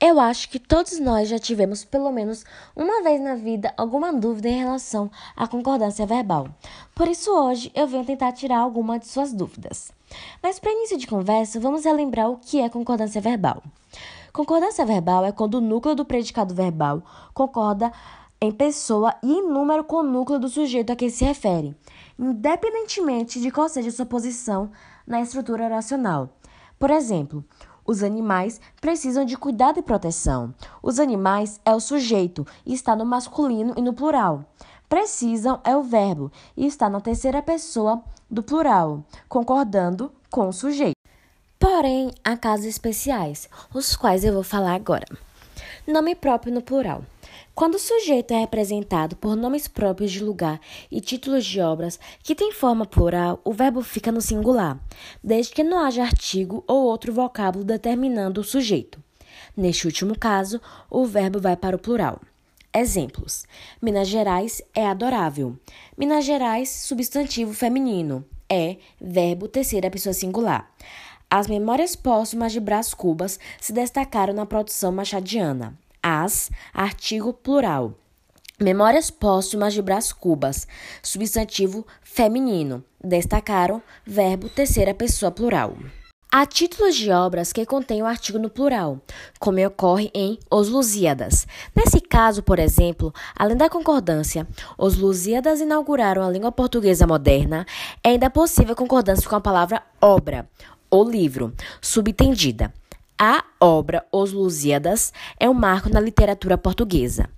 Eu acho que todos nós já tivemos, pelo menos uma vez na vida, alguma dúvida em relação à concordância verbal. Por isso, hoje eu venho tentar tirar alguma de suas dúvidas. Mas, para início de conversa, vamos relembrar o que é concordância verbal. Concordância verbal é quando o núcleo do predicado verbal concorda em pessoa e em número com o núcleo do sujeito a quem se refere, independentemente de qual seja sua posição na estrutura oracional. Por exemplo, os animais precisam de cuidado e proteção. Os animais é o sujeito e está no masculino e no plural. Precisam é o verbo e está na terceira pessoa do plural, concordando com o sujeito. Porém, há casos especiais, os quais eu vou falar agora. Nome próprio no plural. Quando o sujeito é representado por nomes próprios de lugar e títulos de obras que têm forma plural, o verbo fica no singular, desde que não haja artigo ou outro vocábulo determinando o sujeito. Neste último caso, o verbo vai para o plural. Exemplos: Minas Gerais é adorável. Minas Gerais, substantivo feminino. É, verbo terceira pessoa singular. As memórias póstumas de Brás Cubas se destacaram na produção machadiana as, artigo plural. Memórias póstumas de Brás Cubas, substantivo feminino. Destacaram, verbo terceira pessoa plural. Há títulos de obras que contêm o artigo no plural, como ocorre em Os Lusíadas. Nesse caso, por exemplo, além da concordância, Os Lusíadas inauguraram a língua portuguesa moderna, é ainda possível concordância com a palavra obra, ou livro, subentendida. A obra Os Lusíadas é um marco na literatura portuguesa.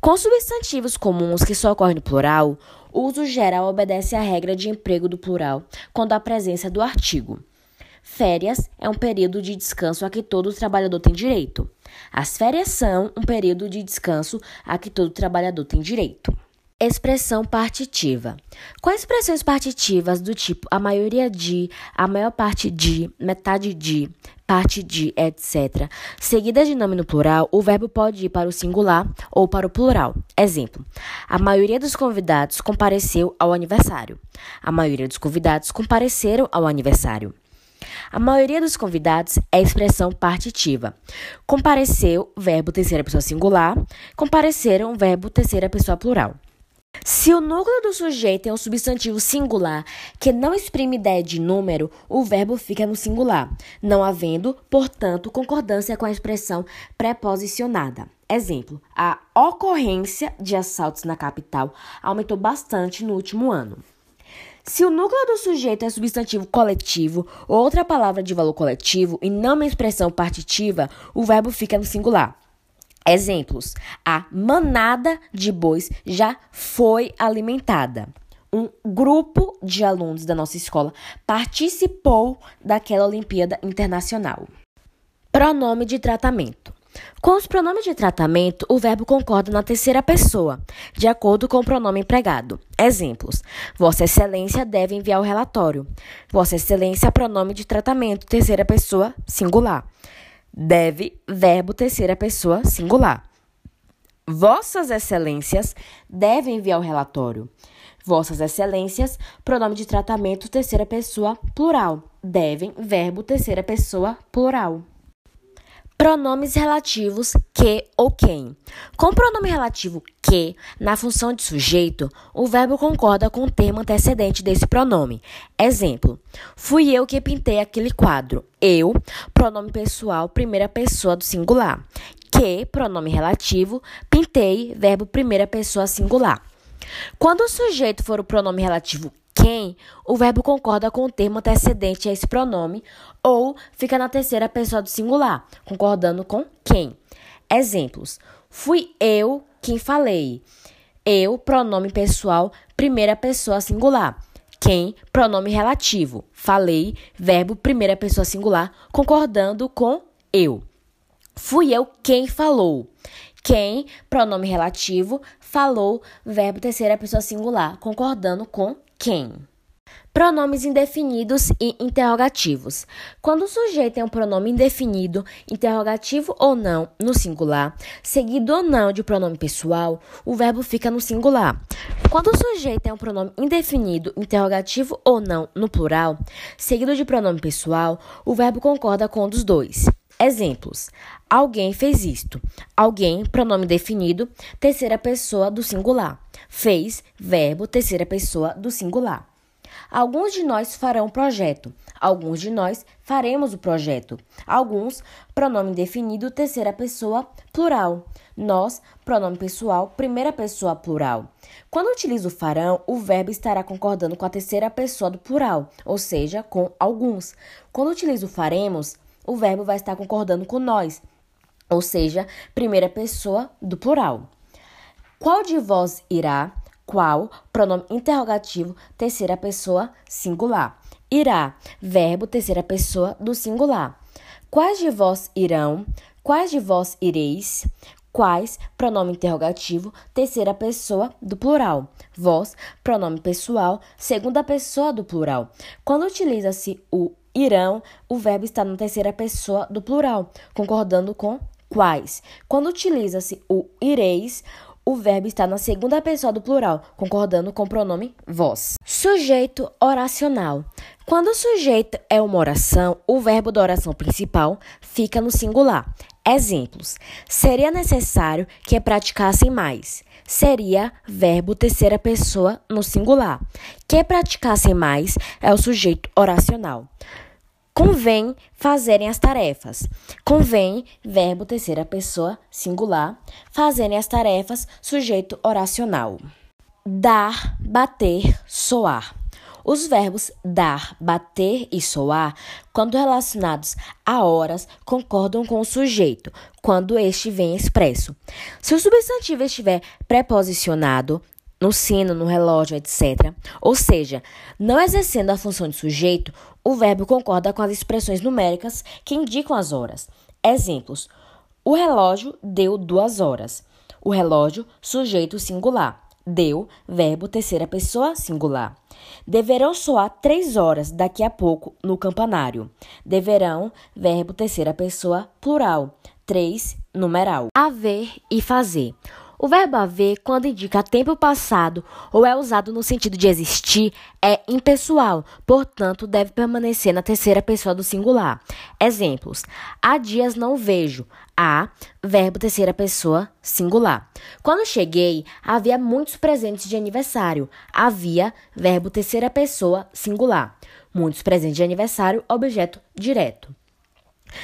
Com substantivos comuns que só ocorrem no plural, o uso geral obedece à regra de emprego do plural quando há presença do artigo. Férias é um período de descanso a que todo trabalhador tem direito. As férias são um período de descanso a que todo trabalhador tem direito. Expressão partitiva. Com expressões partitivas do tipo a maioria de, a maior parte de, metade de, parte de, etc., seguidas de nome no plural, o verbo pode ir para o singular ou para o plural. Exemplo: A maioria dos convidados compareceu ao aniversário. A maioria dos convidados compareceram ao aniversário. A maioria dos convidados é expressão partitiva. Compareceu, verbo terceira pessoa singular. Compareceram, verbo terceira pessoa plural. Se o núcleo do sujeito é um substantivo singular que não exprime ideia de número, o verbo fica no singular, não havendo, portanto, concordância com a expressão preposicionada. Exemplo: a ocorrência de assaltos na capital aumentou bastante no último ano. Se o núcleo do sujeito é substantivo coletivo ou outra palavra de valor coletivo e não uma expressão partitiva, o verbo fica no singular. Exemplos: a manada de bois já foi alimentada. Um grupo de alunos da nossa escola participou daquela Olimpíada Internacional. Pronome de tratamento. Com os pronomes de tratamento, o verbo concorda na terceira pessoa, de acordo com o pronome empregado. Exemplos: Vossa Excelência deve enviar o relatório. Vossa Excelência, pronome de tratamento, terceira pessoa, singular. Deve, verbo terceira pessoa singular. Vossas Excelências devem enviar o relatório. Vossas Excelências, pronome de tratamento terceira pessoa plural. Devem, verbo terceira pessoa plural. Pronomes relativos que ou quem. Com o pronome relativo que, na função de sujeito, o verbo concorda com o termo antecedente desse pronome. Exemplo: Fui eu que pintei aquele quadro. Eu, pronome pessoal, primeira pessoa do singular. Que, pronome relativo, pintei, verbo primeira pessoa singular. Quando o sujeito for o pronome relativo quem, o verbo concorda com o termo antecedente a esse pronome ou fica na terceira pessoa do singular, concordando com quem. Exemplos: Fui eu quem falei. Eu, pronome pessoal, primeira pessoa singular. Quem, pronome relativo. Falei, verbo primeira pessoa singular, concordando com eu. Fui eu quem falou. Quem, pronome relativo, falou, verbo terceira pessoa singular, concordando com quem. Pronomes indefinidos e interrogativos. Quando o sujeito é um pronome indefinido, interrogativo ou não, no singular, seguido ou não de pronome pessoal, o verbo fica no singular. Quando o sujeito é um pronome indefinido, interrogativo ou não, no plural, seguido de pronome pessoal, o verbo concorda com um dos dois. Exemplos: alguém fez isto. Alguém, pronome definido, terceira pessoa do singular. Fez, verbo, terceira pessoa do singular. Alguns de nós farão o projeto. Alguns de nós faremos o projeto. Alguns, pronome definido, terceira pessoa, plural. Nós, pronome pessoal, primeira pessoa plural. Quando utilizo farão, o verbo estará concordando com a terceira pessoa do plural, ou seja, com alguns. Quando utilizo faremos, o verbo vai estar concordando com nós, ou seja, primeira pessoa do plural. Qual de vós irá? Qual, pronome interrogativo, terceira pessoa, singular. Irá, verbo, terceira pessoa do singular. Quais de vós irão? Quais de vós ireis? Quais, pronome interrogativo, terceira pessoa do plural. Vós, pronome pessoal, segunda pessoa do plural. Quando utiliza-se o irão, o verbo está na terceira pessoa do plural, concordando com quais. Quando utiliza-se o ireis, o verbo está na segunda pessoa do plural, concordando com o pronome vós. Sujeito oracional. Quando o sujeito é uma oração, o verbo da oração principal fica no singular. Exemplos: seria necessário que praticassem mais. Seria verbo terceira pessoa no singular. Que praticassem mais é o sujeito oracional. Convém fazerem as tarefas. Convém, verbo terceira pessoa, singular. Fazerem as tarefas, sujeito oracional. Dar, bater, soar. Os verbos dar, bater e soar, quando relacionados a horas, concordam com o sujeito, quando este vem expresso. Se o substantivo estiver preposicionado, no sino, no relógio, etc. Ou seja, não exercendo a função de sujeito, o verbo concorda com as expressões numéricas que indicam as horas. Exemplos: o relógio deu duas horas. O relógio, sujeito singular. Deu, verbo terceira pessoa singular. Deverão soar três horas daqui a pouco no campanário. Deverão, verbo terceira pessoa plural. Três, numeral. Haver e fazer. O verbo haver, quando indica tempo passado ou é usado no sentido de existir, é impessoal, portanto, deve permanecer na terceira pessoa do singular. Exemplos: há dias não vejo. Há, verbo terceira pessoa, singular. Quando cheguei, havia muitos presentes de aniversário. Havia, verbo terceira pessoa, singular. Muitos presentes de aniversário, objeto direto.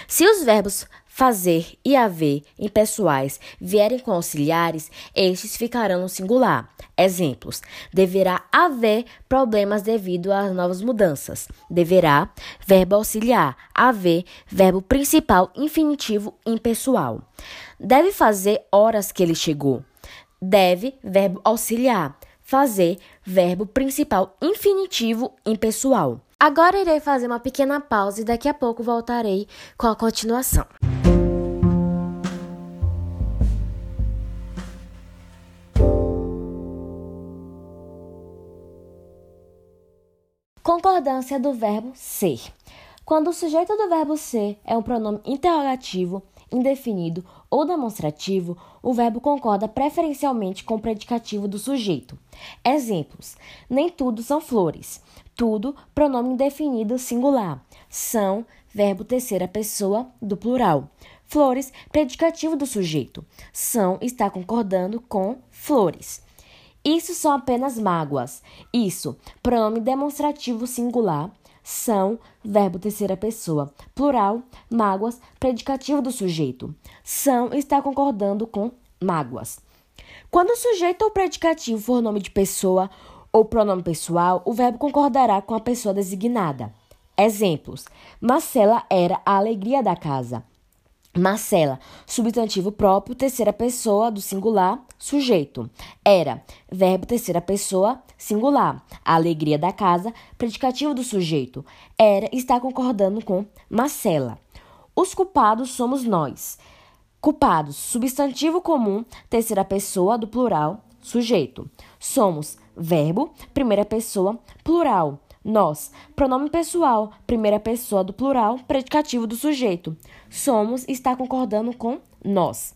Se os verbos fazer e haver impessoais vierem com auxiliares, estes ficarão no singular. Exemplos: deverá haver problemas devido às novas mudanças. Deverá, verbo auxiliar. Haver, verbo principal infinitivo impessoal. Deve fazer horas que ele chegou. Deve, verbo auxiliar. Fazer, verbo principal infinitivo impessoal. Agora irei fazer uma pequena pausa e daqui a pouco voltarei com a continuação. Concordância do verbo ser. Quando o sujeito do verbo ser é um pronome interrogativo, indefinido ou demonstrativo, o verbo concorda preferencialmente com o predicativo do sujeito. Exemplos: nem tudo são flores. Tudo, pronome indefinido singular. São, verbo terceira pessoa do plural. Flores, predicativo do sujeito. São está concordando com flores. Isso são apenas mágoas. Isso, pronome demonstrativo singular. São, verbo terceira pessoa. Plural, mágoas, predicativo do sujeito. São está concordando com mágoas. Quando o sujeito ou predicativo for nome de pessoa ou pronome pessoal, o verbo concordará com a pessoa designada. Exemplos: Marcela era a alegria da casa. Marcela, substantivo próprio, terceira pessoa do singular, sujeito. Era, verbo terceira pessoa, singular. A alegria da casa, predicativo do sujeito. Era está concordando com Marcela. Os culpados somos nós. Culpados, substantivo comum, terceira pessoa do plural, sujeito. Somos, verbo, primeira pessoa, plural. Nós, pronome pessoal, primeira pessoa do plural, predicativo do sujeito. Somos está concordando com nós.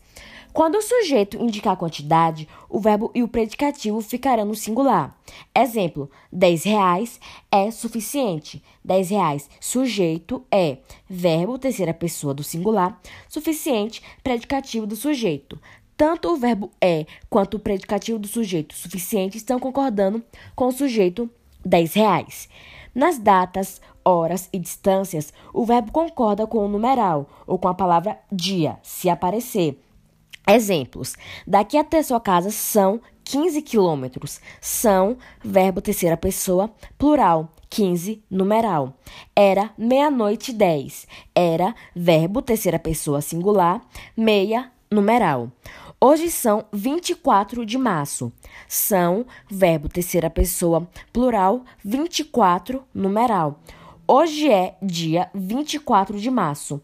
Quando o sujeito indicar a quantidade, o verbo e o predicativo ficarão no singular. Exemplo: 10 reais é suficiente. 10 reais, sujeito é verbo, terceira pessoa do singular, suficiente, predicativo do sujeito. Tanto o verbo é quanto o predicativo do sujeito suficiente estão concordando com o sujeito 10 reais. Nas datas, horas e distâncias, o verbo concorda com o numeral ou com a palavra dia, se aparecer. Exemplos: daqui até sua casa são 15 quilômetros. São, verbo terceira pessoa, plural. 15, numeral. Era meia-noite 10. Era, verbo terceira pessoa singular, meia, numeral. Hoje são 24 de março. São, verbo terceira pessoa, plural, 24, numeral. Hoje é dia 24 de março.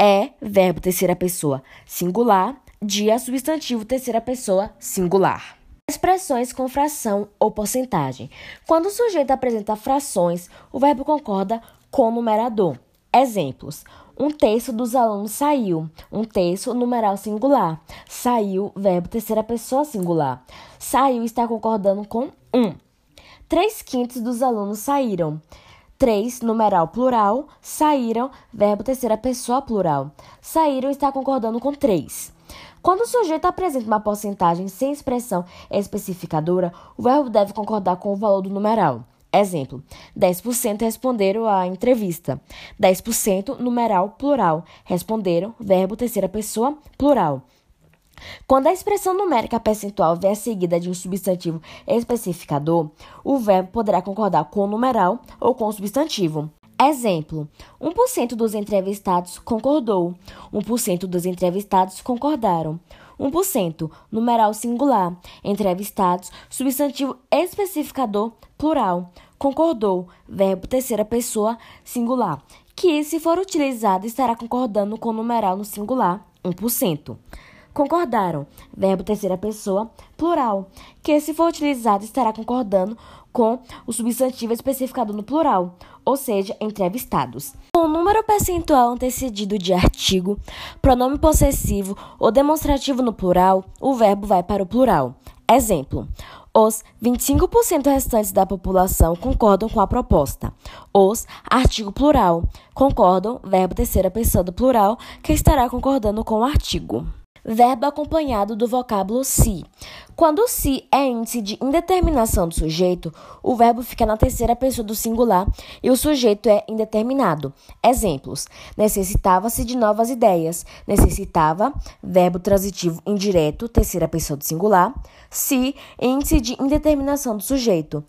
É, verbo terceira pessoa, singular, dia substantivo terceira pessoa, singular. Expressões com fração ou porcentagem. Quando o sujeito apresenta frações, o verbo concorda com o numerador. Exemplos: um terço dos alunos saiu. Um terço, numeral singular. Saiu, verbo terceira pessoa singular. Saiu está concordando com um. Três quintos dos alunos saíram. Três, numeral plural. Saíram, verbo terceira pessoa plural. Saíram está concordando com três. Quando o sujeito apresenta uma porcentagem sem expressão especificadora, o verbo deve concordar com o valor do numeral. Exemplo: 10% responderam à entrevista. 10% numeral plural. Responderam, verbo terceira pessoa plural. Quando a expressão numérica percentual vier seguida de um substantivo especificador, o verbo poderá concordar com o numeral ou com o substantivo. Exemplo: 1% dos entrevistados concordou. 1% dos entrevistados concordaram. 1%, numeral singular. Entrevistados, substantivo especificador, plural. Concordou, verbo terceira pessoa, singular. Que, se for utilizado, estará concordando com o numeral no singular, 1%. Concordaram, verbo terceira pessoa, plural. Que, se for utilizado, estará concordando com o substantivo especificado no plural, ou seja, entrevistados. O número percentual antecedido de artigo, pronome possessivo ou demonstrativo no plural, o verbo vai para o plural. Exemplo: os 25% restantes da população concordam com a proposta. Os, artigo plural, concordam, verbo terceira pessoa do plural, que estará concordando com o artigo verbo acompanhado do vocábulo se. Quando se é índice de indeterminação do sujeito, o verbo fica na terceira pessoa do singular e o sujeito é indeterminado. Exemplos: necessitava-se de novas ideias. Necessitava, verbo transitivo indireto, terceira pessoa do singular. Se, índice de indeterminação do sujeito.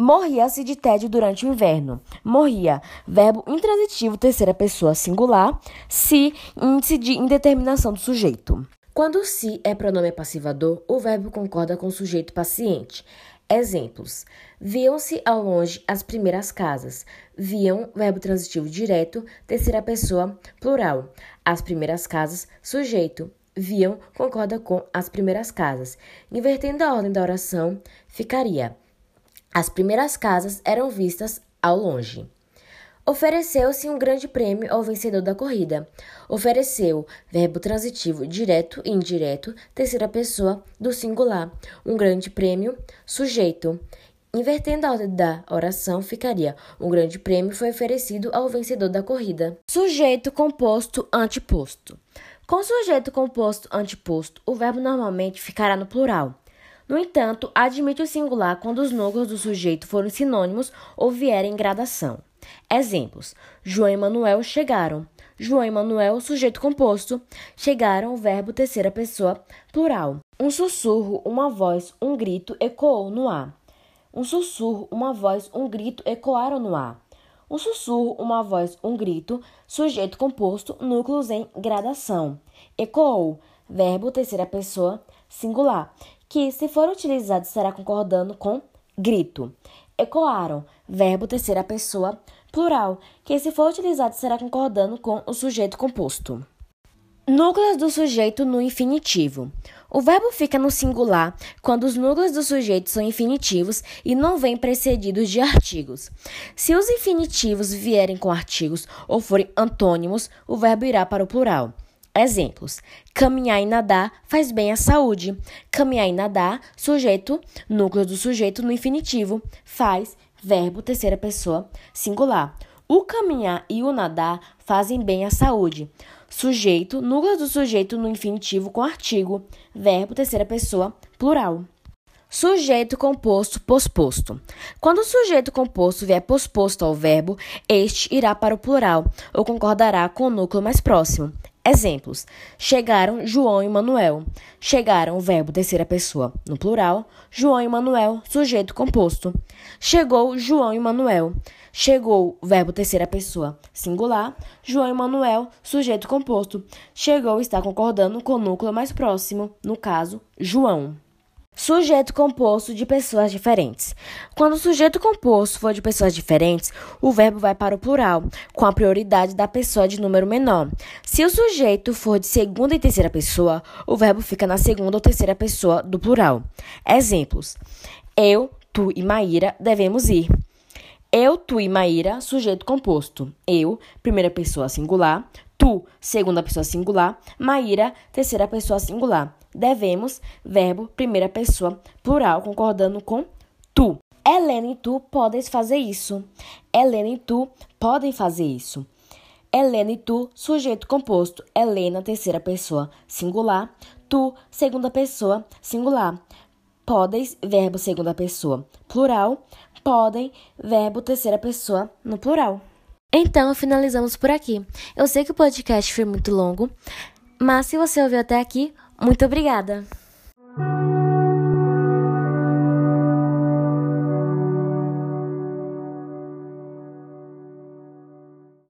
Morria-se de tédio durante o inverno. Morria, verbo intransitivo, terceira pessoa singular. Se, índice de indeterminação do sujeito. Quando se é pronome passivador, o verbo concorda com o sujeito paciente. Exemplos: viam-se ao longe as primeiras casas. Viam, verbo transitivo direto, terceira pessoa, plural. As primeiras casas, sujeito. Viam concorda com as primeiras casas. Invertendo a ordem da oração, ficaria. As primeiras casas eram vistas ao longe. Ofereceu-se um grande prêmio ao vencedor da corrida. Ofereceu, verbo transitivo direto e indireto, terceira pessoa do singular. Um grande prêmio, sujeito. Invertendo a ordem da oração, ficaria: um grande prêmio foi oferecido ao vencedor da corrida. Sujeito composto anteposto. Com sujeito composto anteposto, o verbo normalmente ficará no plural. No entanto, admite o singular quando os núcleos do sujeito forem sinônimos ou vierem em gradação. Exemplos: João e Manuel chegaram. João e Manuel, sujeito composto, chegaram, verbo terceira pessoa, plural. Um sussurro, uma voz, um grito ecoou no ar. Um sussurro, uma voz, um grito ecoaram no ar. Um sussurro, uma voz, um grito, sujeito composto, núcleos em gradação. Ecoou, verbo terceira pessoa, singular que, se for utilizado, será concordando com grito. Ecoaram, verbo terceira pessoa, plural, que, se for utilizado, será concordando com o sujeito composto. Núcleos do sujeito no infinitivo. O verbo fica no singular quando os núcleos do sujeito são infinitivos e não vêm precedidos de artigos. Se os infinitivos vierem com artigos ou forem antônimos, o verbo irá para o plural. Exemplos: caminhar e nadar faz bem à saúde. Caminhar e nadar, sujeito, núcleo do sujeito no infinitivo, faz, verbo, terceira pessoa, singular. O caminhar e o nadar fazem bem à saúde. Sujeito, núcleo do sujeito no infinitivo com artigo, verbo, terceira pessoa, plural. Sujeito composto posposto. Quando o sujeito composto vier posposto ao verbo, este irá para o plural ou concordará com o núcleo mais próximo. Exemplos: chegaram João e Manuel. Chegaram, verbo terceira pessoa no plural. João e Manuel, sujeito composto. Chegou João e Manuel. Chegou, verbo terceira pessoa singular. João e Manuel, sujeito composto. Chegou está concordando com o núcleo mais próximo, no caso, João. Sujeito composto de pessoas diferentes. Quando o sujeito composto for de pessoas diferentes, o verbo vai para o plural, com a prioridade da pessoa de número menor. Se o sujeito for de segunda e terceira pessoa, o verbo fica na segunda ou terceira pessoa do plural. Exemplos: Eu, tu e Maíra devemos ir. Eu, tu e Maíra, sujeito composto. Eu, primeira pessoa singular. Tu, segunda pessoa singular. Maíra, terceira pessoa singular devemos, verbo, primeira pessoa, plural, concordando com tu. Helena e tu podem fazer isso. Helena e tu podem fazer isso. Helena e tu, sujeito composto. Helena, terceira pessoa, singular. Tu, segunda pessoa, singular. Podes, verbo segunda pessoa, plural. Podem, verbo terceira pessoa, no plural. Então, finalizamos por aqui. Eu sei que o podcast foi muito longo, mas se você ouviu até aqui, muito obrigada!